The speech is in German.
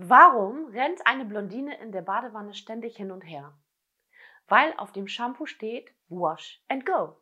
Warum rennt eine Blondine in der Badewanne ständig hin und her? Weil auf dem Shampoo steht Wash and Go.